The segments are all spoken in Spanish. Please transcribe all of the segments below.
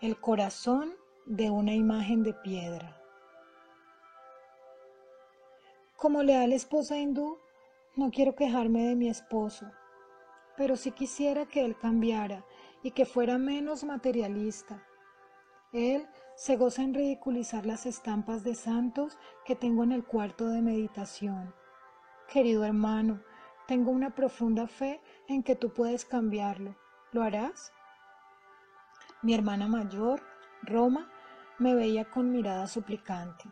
El corazón de una imagen de piedra. Como leal esposa hindú, no quiero quejarme de mi esposo, pero sí quisiera que él cambiara y que fuera menos materialista. Él se goza en ridiculizar las estampas de santos que tengo en el cuarto de meditación. Querido hermano, tengo una profunda fe en que tú puedes cambiarlo. ¿Lo harás? Mi hermana mayor, Roma, me veía con mirada suplicante.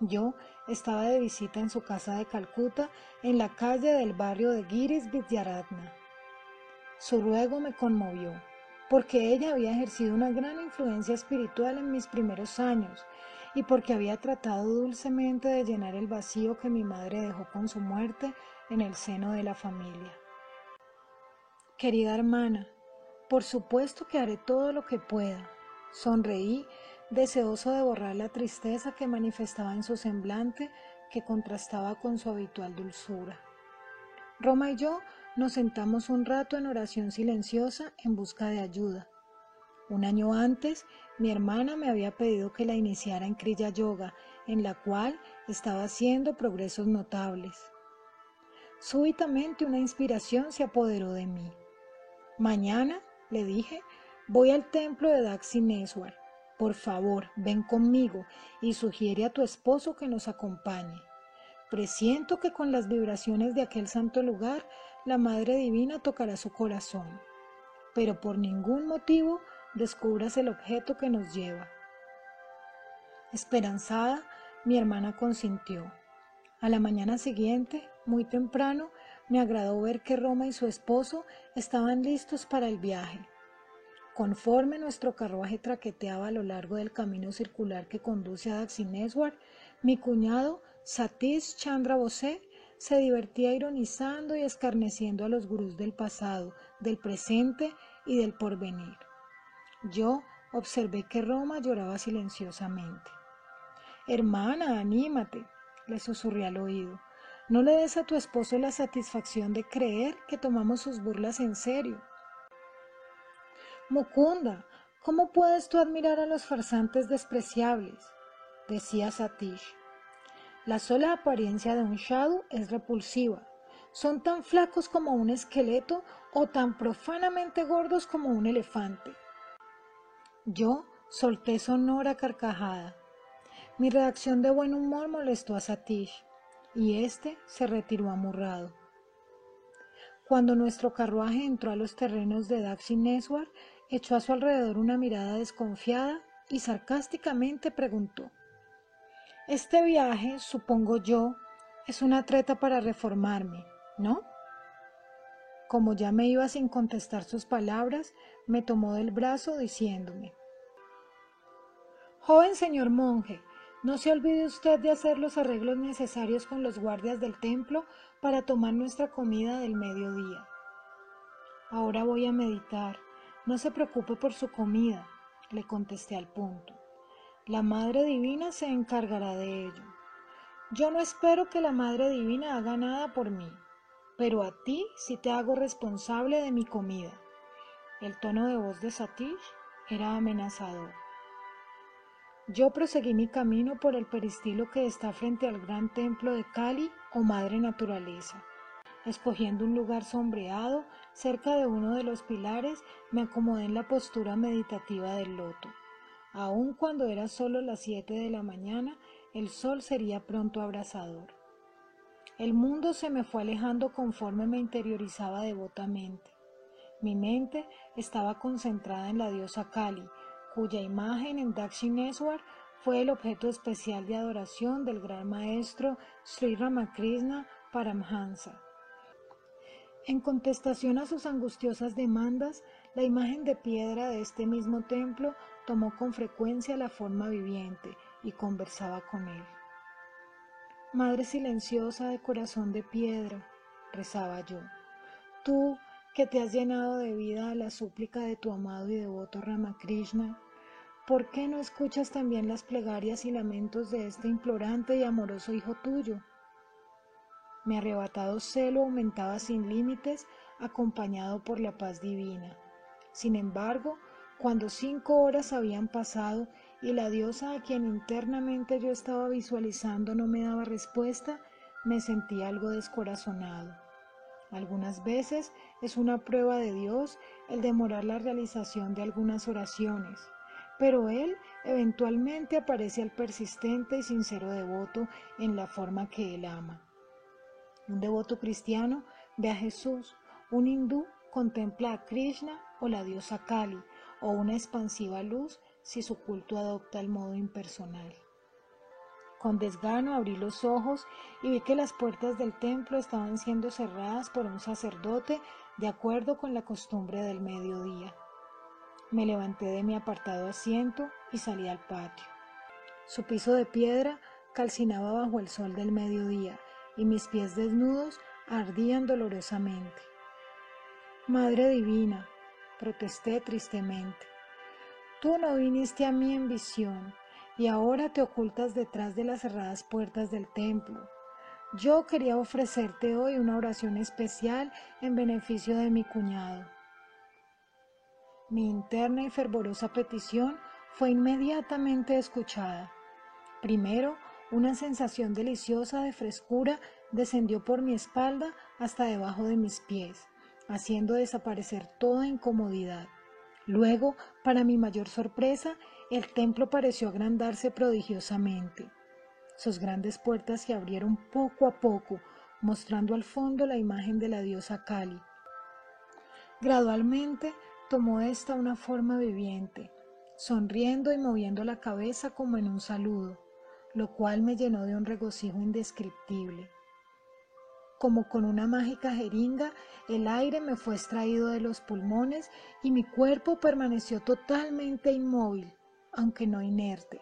Yo estaba de visita en su casa de Calcuta, en la calle del barrio de Giris Vidyaratna. Su ruego me conmovió, porque ella había ejercido una gran influencia espiritual en mis primeros años y porque había tratado dulcemente de llenar el vacío que mi madre dejó con su muerte en el seno de la familia. Querida hermana, por supuesto que haré todo lo que pueda. Sonreí deseoso de borrar la tristeza que manifestaba en su semblante que contrastaba con su habitual dulzura. Roma y yo nos sentamos un rato en oración silenciosa en busca de ayuda. Un año antes, mi hermana me había pedido que la iniciara en Kriya Yoga, en la cual estaba haciendo progresos notables. Súbitamente una inspiración se apoderó de mí. Mañana, le dije, voy al templo de Daxineswar por favor, ven conmigo y sugiere a tu esposo que nos acompañe. Presiento que con las vibraciones de aquel santo lugar la Madre Divina tocará su corazón, pero por ningún motivo descubras el objeto que nos lleva. Esperanzada, mi hermana consintió. A la mañana siguiente, muy temprano, me agradó ver que Roma y su esposo estaban listos para el viaje. Conforme nuestro carruaje traqueteaba a lo largo del camino circular que conduce a Daxineswar, mi cuñado Satish Chandra Bose se divertía ironizando y escarneciendo a los gurús del pasado, del presente y del porvenir. Yo observé que Roma lloraba silenciosamente. Hermana, anímate, le susurré al oído. No le des a tu esposo la satisfacción de creer que tomamos sus burlas en serio. Mukunda, ¿cómo puedes tú admirar a los farsantes despreciables? decía Satish. La sola apariencia de un shadow es repulsiva. Son tan flacos como un esqueleto o tan profanamente gordos como un elefante. Yo solté sonora carcajada. Mi reacción de buen humor molestó a Satish y éste se retiró amurrado. Cuando nuestro carruaje entró a los terrenos de Daxineswar, echó a su alrededor una mirada desconfiada y sarcásticamente preguntó Este viaje, supongo yo, es una treta para reformarme, ¿no? Como ya me iba sin contestar sus palabras, me tomó del brazo diciéndome Joven señor monje, no se olvide usted de hacer los arreglos necesarios con los guardias del templo para tomar nuestra comida del mediodía. Ahora voy a meditar. No se preocupe por su comida, le contesté al punto. La Madre Divina se encargará de ello. Yo no espero que la Madre Divina haga nada por mí, pero a ti sí te hago responsable de mi comida. El tono de voz de Satish era amenazador. Yo proseguí mi camino por el peristilo que está frente al gran templo de Kali o Madre Naturaleza. Escogiendo un lugar sombreado, cerca de uno de los pilares, me acomodé en la postura meditativa del loto. Aun cuando era solo las siete de la mañana, el sol sería pronto abrasador. El mundo se me fue alejando conforme me interiorizaba devotamente. Mi mente estaba concentrada en la diosa Kali, cuya imagen en Dakshineswar fue el objeto especial de adoración del gran maestro Sri Ramakrishna Paramhansa. En contestación a sus angustiosas demandas, la imagen de piedra de este mismo templo tomó con frecuencia la forma viviente y conversaba con él. Madre silenciosa de corazón de piedra, rezaba yo, tú que te has llenado de vida a la súplica de tu amado y devoto Ramakrishna, ¿por qué no escuchas también las plegarias y lamentos de este implorante y amoroso hijo tuyo? Mi arrebatado celo aumentaba sin límites, acompañado por la paz divina. Sin embargo, Cuando cinco horas habían pasado y la diosa a quien internamente yo estaba visualizando no me daba respuesta, me sentí algo descorazonado. Algunas veces es una prueba de Dios el demorar la realización de algunas oraciones, pero Él eventualmente aparece al persistente y sincero devoto en la forma que Él ama. Un devoto cristiano ve a Jesús, un hindú contempla a Krishna o la diosa Kali, o una expansiva luz si su culto adopta el modo impersonal. Con desgano abrí los ojos y vi que las puertas del templo estaban siendo cerradas por un sacerdote de acuerdo con la costumbre del mediodía. Me levanté de mi apartado asiento y salí al patio. Su piso de piedra calcinaba bajo el sol del mediodía y mis pies desnudos ardían dolorosamente. Madre Divina, protesté tristemente, tú no viniste a mí en visión y ahora te ocultas detrás de las cerradas puertas del templo. Yo quería ofrecerte hoy una oración especial en beneficio de mi cuñado. Mi interna y fervorosa petición fue inmediatamente escuchada. Primero, una sensación deliciosa de frescura descendió por mi espalda hasta debajo de mis pies, haciendo desaparecer toda incomodidad. Luego, para mi mayor sorpresa, el templo pareció agrandarse prodigiosamente. Sus grandes puertas se abrieron poco a poco, mostrando al fondo la imagen de la diosa Kali. Gradualmente tomó esta una forma viviente, sonriendo y moviendo la cabeza como en un saludo, lo cual me llenó de un regocijo indescriptible. Como con una mágica jeringa, el aire me fue extraído de los pulmones y mi cuerpo permaneció totalmente inmóvil, aunque no inerte.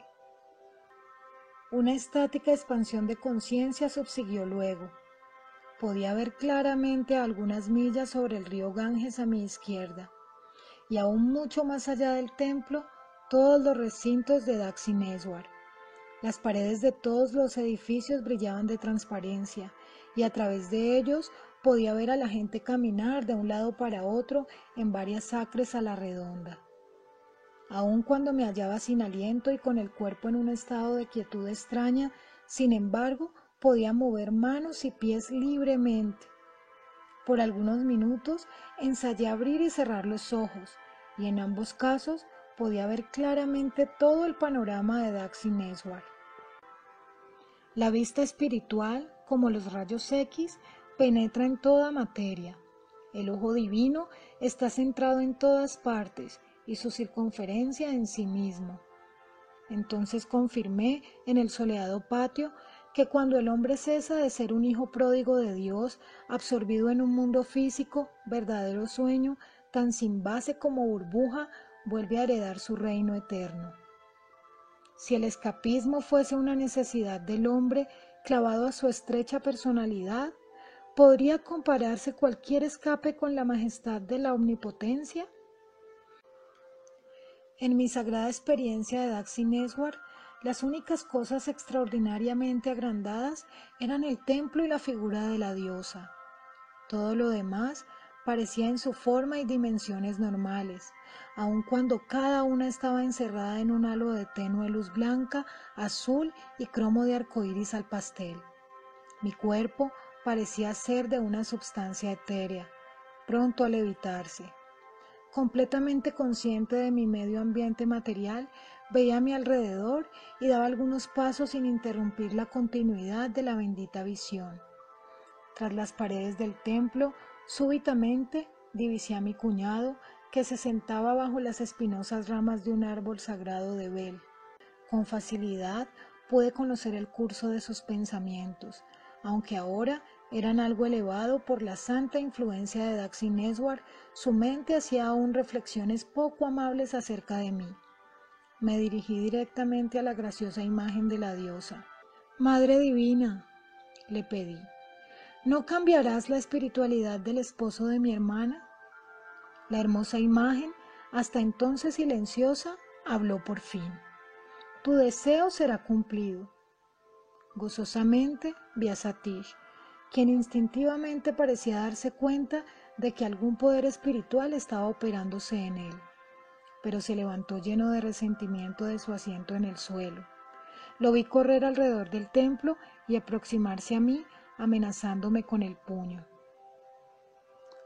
Una estática expansión de conciencia subsiguió luego. Podía ver claramente algunas millas sobre el río Ganges a mi izquierda, y aún mucho más allá del templo, todos los recintos de Daxineswar. Las paredes de todos los edificios brillaban de transparencia, y a través de ellos podía ver a la gente caminar de un lado para otro en varias acres a la redonda. Aun cuando me hallaba sin aliento y con el cuerpo en un estado de quietud extraña, sin embargo, podía mover manos y pies libremente. Por algunos minutos ensayé abrir y cerrar los ojos, y en ambos casos podía ver claramente todo el panorama de Daxi Neswar. La vista espiritual, como los rayos X, penetra en toda materia. El ojo divino está centrado en todas partes y su circunferencia en sí mismo. Entonces confirmé en el soleado patio que cuando el hombre cesa de ser un hijo pródigo de Dios, absorbido en un mundo físico, verdadero sueño, tan sin base como burbuja, vuelve a heredar su reino eterno. Si el escapismo fuese una necesidad del hombre clavado a su estrecha personalidad, ¿podría compararse cualquier escape con la majestad de la omnipotencia? En mi sagrada experiencia de Daxi Neswar, las únicas cosas extraordinariamente agrandadas eran el templo y la figura de la diosa. Todo lo demás parecía en su forma y dimensiones normales, aun cuando cada una estaba encerrada en un halo de tenue luz blanca, azul y cromo de arcoíris al pastel. Mi cuerpo parecía ser de una substancia etérea, pronto a levitarse. Completamente consciente de mi medio ambiente material, veía a mi alrededor y daba algunos pasos sin interrumpir la continuidad de la bendita visión. Tras las paredes del templo, súbitamente divisé a mi cuñado que se sentaba bajo las espinosas ramas de un árbol sagrado de Bel. Con facilidad pude conocer el curso de sus pensamientos, aunque ahora eran algo elevado por la santa influencia de Daxi Neswar, su mente hacía aún reflexiones poco amables acerca de mí. Me dirigí directamente a la graciosa imagen de la diosa. Madre Divina, le pedí, ¿no cambiarás la espiritualidad del esposo de mi hermana? La hermosa imagen, hasta entonces silenciosa, habló por fin. Tu deseo será cumplido. Gozosamente vi a quien instintivamente parecía darse cuenta de que algún poder espiritual estaba operándose en él. pero se levantó lleno de resentimiento de su asiento en el suelo. Lo vi correr alrededor del templo y aproximarse a mí, amenazándome con el puño.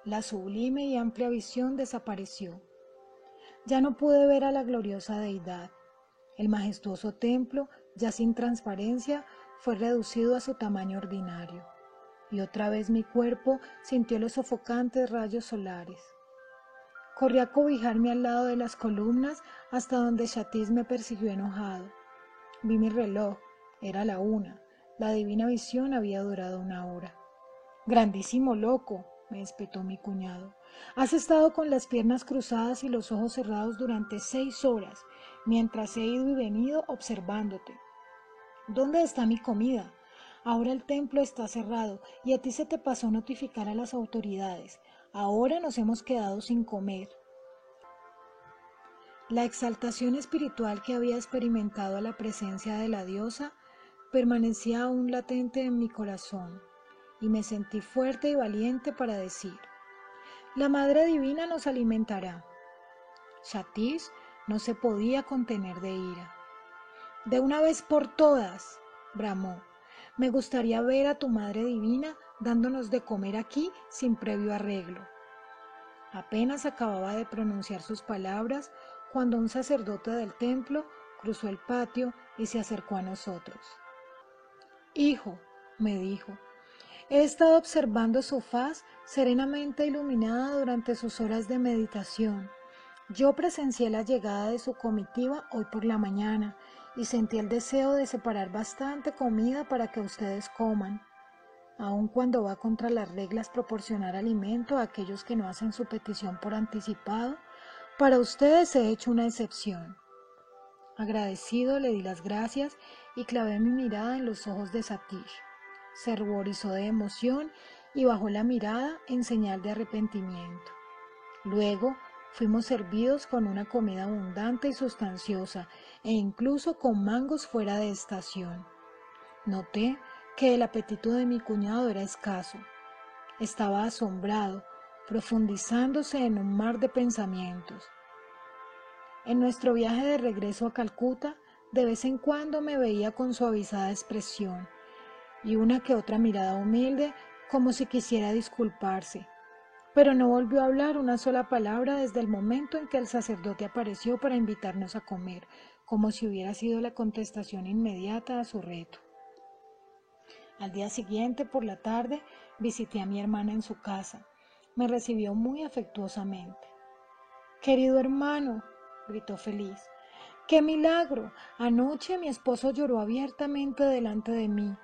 La sublime y amplia visión desapareció. Ya no pude ver a la gloriosa deidad. El majestuoso templo, ya sin transparencia, fue reducido a su tamaño ordinario. Y otra vez mi cuerpo sintió los sofocantes rayos solares. Corrí a cobijarme al lado de las columnas hasta donde Chatis me persiguió enojado. Vi mi reloj, era la una. La divina visión había durado una hora. Grandísimo loco, me espetó mi cuñado. Has estado con las piernas cruzadas y los ojos cerrados durante seis horas, mientras he ido y venido observándote. ¿Dónde está mi comida? Ahora el templo está cerrado y a ti se te pasó notificar a las autoridades. Ahora nos hemos quedado sin comer. La exaltación espiritual que había experimentado a la presencia de la diosa permanecía aún latente en mi corazón y me sentí fuerte y valiente para decir, la Madre Divina nos alimentará. Shatish no se podía contener de ira. De una vez por todas, bramó, me gustaría ver a tu Madre Divina dándonos de comer aquí sin previo arreglo. Apenas acababa de pronunciar sus palabras cuando un sacerdote del templo cruzó el patio y se acercó a nosotros. Hijo, me dijo, he estado observando su faz serenamente iluminada durante sus horas de meditación. Yo presencié la llegada de su comitiva hoy por la mañana y sentí el deseo de separar bastante comida para que ustedes coman, aun cuando va contra las reglas proporcionar alimento a aquellos que no hacen su petición por anticipado, para ustedes he hecho una excepción. Agradecido le di las gracias y clavé mi mirada en los ojos de Satish. Se ruborizó de emoción y bajó la mirada en señal de arrepentimiento. Luego fuimos servidos con una comida abundante y sustanciosa e incluso con mangos fuera de estación. Noté que el apetito de mi cuñado era escaso. Estaba asombrado, profundizándose en un mar de pensamientos. En nuestro viaje de regreso a Calcuta, de vez en cuando me veía con suavizada expresión y una que otra mirada humilde como si quisiera disculparse. Pero no volvió a hablar una sola palabra desde el momento en que el sacerdote apareció para invitarnos a comer, como si hubiera sido la contestación inmediata a su reto. Al día siguiente, por la tarde, visité a mi hermana en su casa. Me recibió muy afectuosamente. Querido hermano, gritó feliz, ¡Qué milagro! Anoche mi esposo lloró abiertamente delante de mí.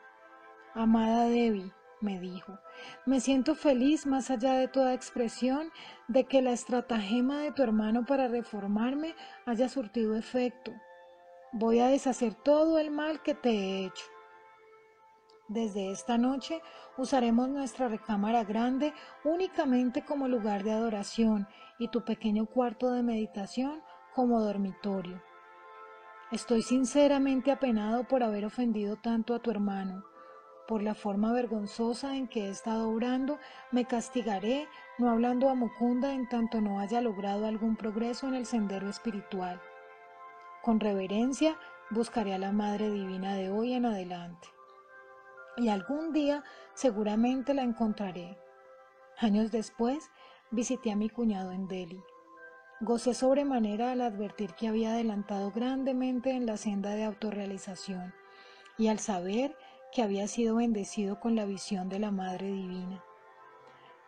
Amada Debbie, me dijo, me siento feliz más allá de toda expresión de que la estratagema de tu hermano para reformarme haya surtido efecto. Voy a deshacer todo el mal que te he hecho. Desde esta noche usaremos nuestra recámara grande únicamente como lugar de adoración y tu pequeño cuarto de meditación como dormitorio. Estoy sinceramente apenado por haber ofendido tanto a tu hermano. Por la forma vergonzosa en que he estado obrando, me castigaré no hablando a Mukunda en tanto no haya logrado algún progreso en el sendero espiritual. Con reverencia buscaré a la Madre Divina de hoy en adelante. Y algún día seguramente la encontraré. Años después visité a mi cuñado en Delhi. Gocé sobremanera al advertir que había adelantado grandemente en la senda de autorrealización y al saber que había sido bendecido con la visión de la Madre Divina.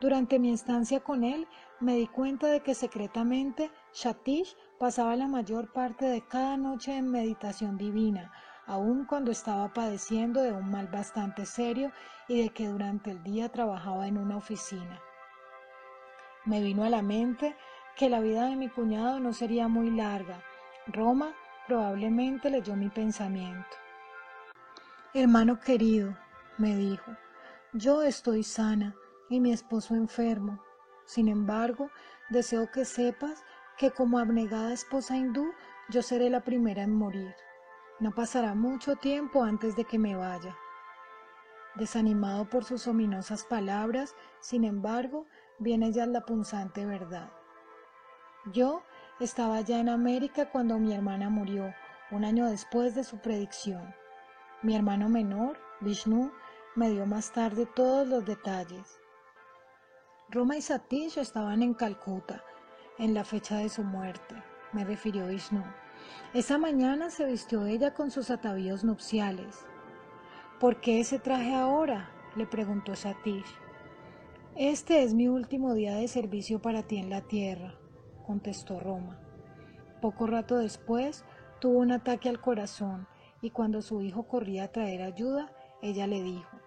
Durante mi estancia con él me di cuenta de que secretamente Shatish pasaba la mayor parte de cada noche en meditación divina, aun cuando estaba padeciendo de un mal bastante serio y de que durante el día trabajaba en una oficina. Me vino a la mente que la vida de mi cuñado no sería muy larga. Roma probablemente leyó mi pensamiento. Hermano querido, me dijo, yo estoy sana y mi esposo enfermo. Sin embargo, deseo que sepas que como abnegada esposa hindú, yo seré la primera en morir. No pasará mucho tiempo antes de que me vaya. Desanimado por sus ominosas palabras, sin embargo, viene ya la punzante verdad. Yo estaba ya en América cuando mi hermana murió, un año después de su predicción. Mi hermano menor, Vishnu, me dio más tarde todos los detalles. Roma y Satish estaban en Calcuta en la fecha de su muerte, me refirió Vishnu. Esa mañana se vistió ella con sus atavíos nupciales. ¿Por qué ese traje ahora? le preguntó Satish. Este es mi último día de servicio para ti en la tierra, contestó Roma. Poco rato después tuvo un ataque al corazón y cuando su hijo corría a traer ayuda, ella le dijo,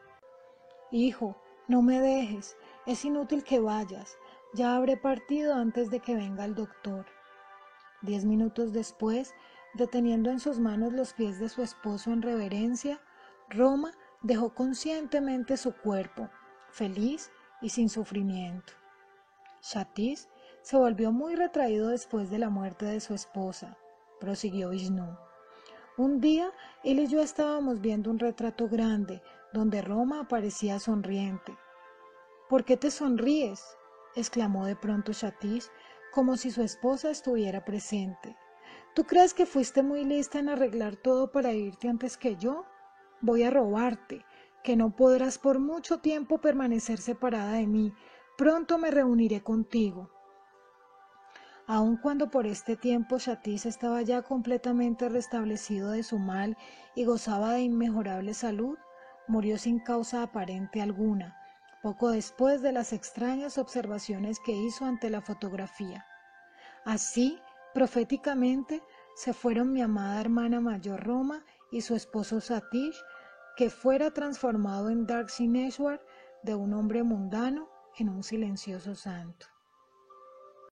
Hijo, no me dejes, es inútil que vayas, ya habré partido antes de que venga el doctor. Diez minutos después, deteniendo en sus manos los pies de su esposo en reverencia, Roma dejó conscientemente su cuerpo, feliz y sin sufrimiento. Shatis se volvió muy retraído después de la muerte de su esposa, prosiguió Vishnu. Un día él y yo estábamos viendo un retrato grande donde Roma aparecía sonriente. ¿Por qué te sonríes? exclamó de pronto Shatis, como si su esposa estuviera presente. ¿Tú crees que fuiste muy lista en arreglar todo para irte antes que yo? Voy a robarte, que no podrás por mucho tiempo permanecer separada de mí. Pronto me reuniré contigo. Aun cuando por este tiempo Shatis estaba ya completamente restablecido de su mal y gozaba de inmejorable salud, murió sin causa aparente alguna, poco después de las extrañas observaciones que hizo ante la fotografía. Así, proféticamente, se fueron mi amada hermana mayor Roma y su esposo Satish, que fuera transformado en Dark Sineshwar de un hombre mundano en un silencioso santo.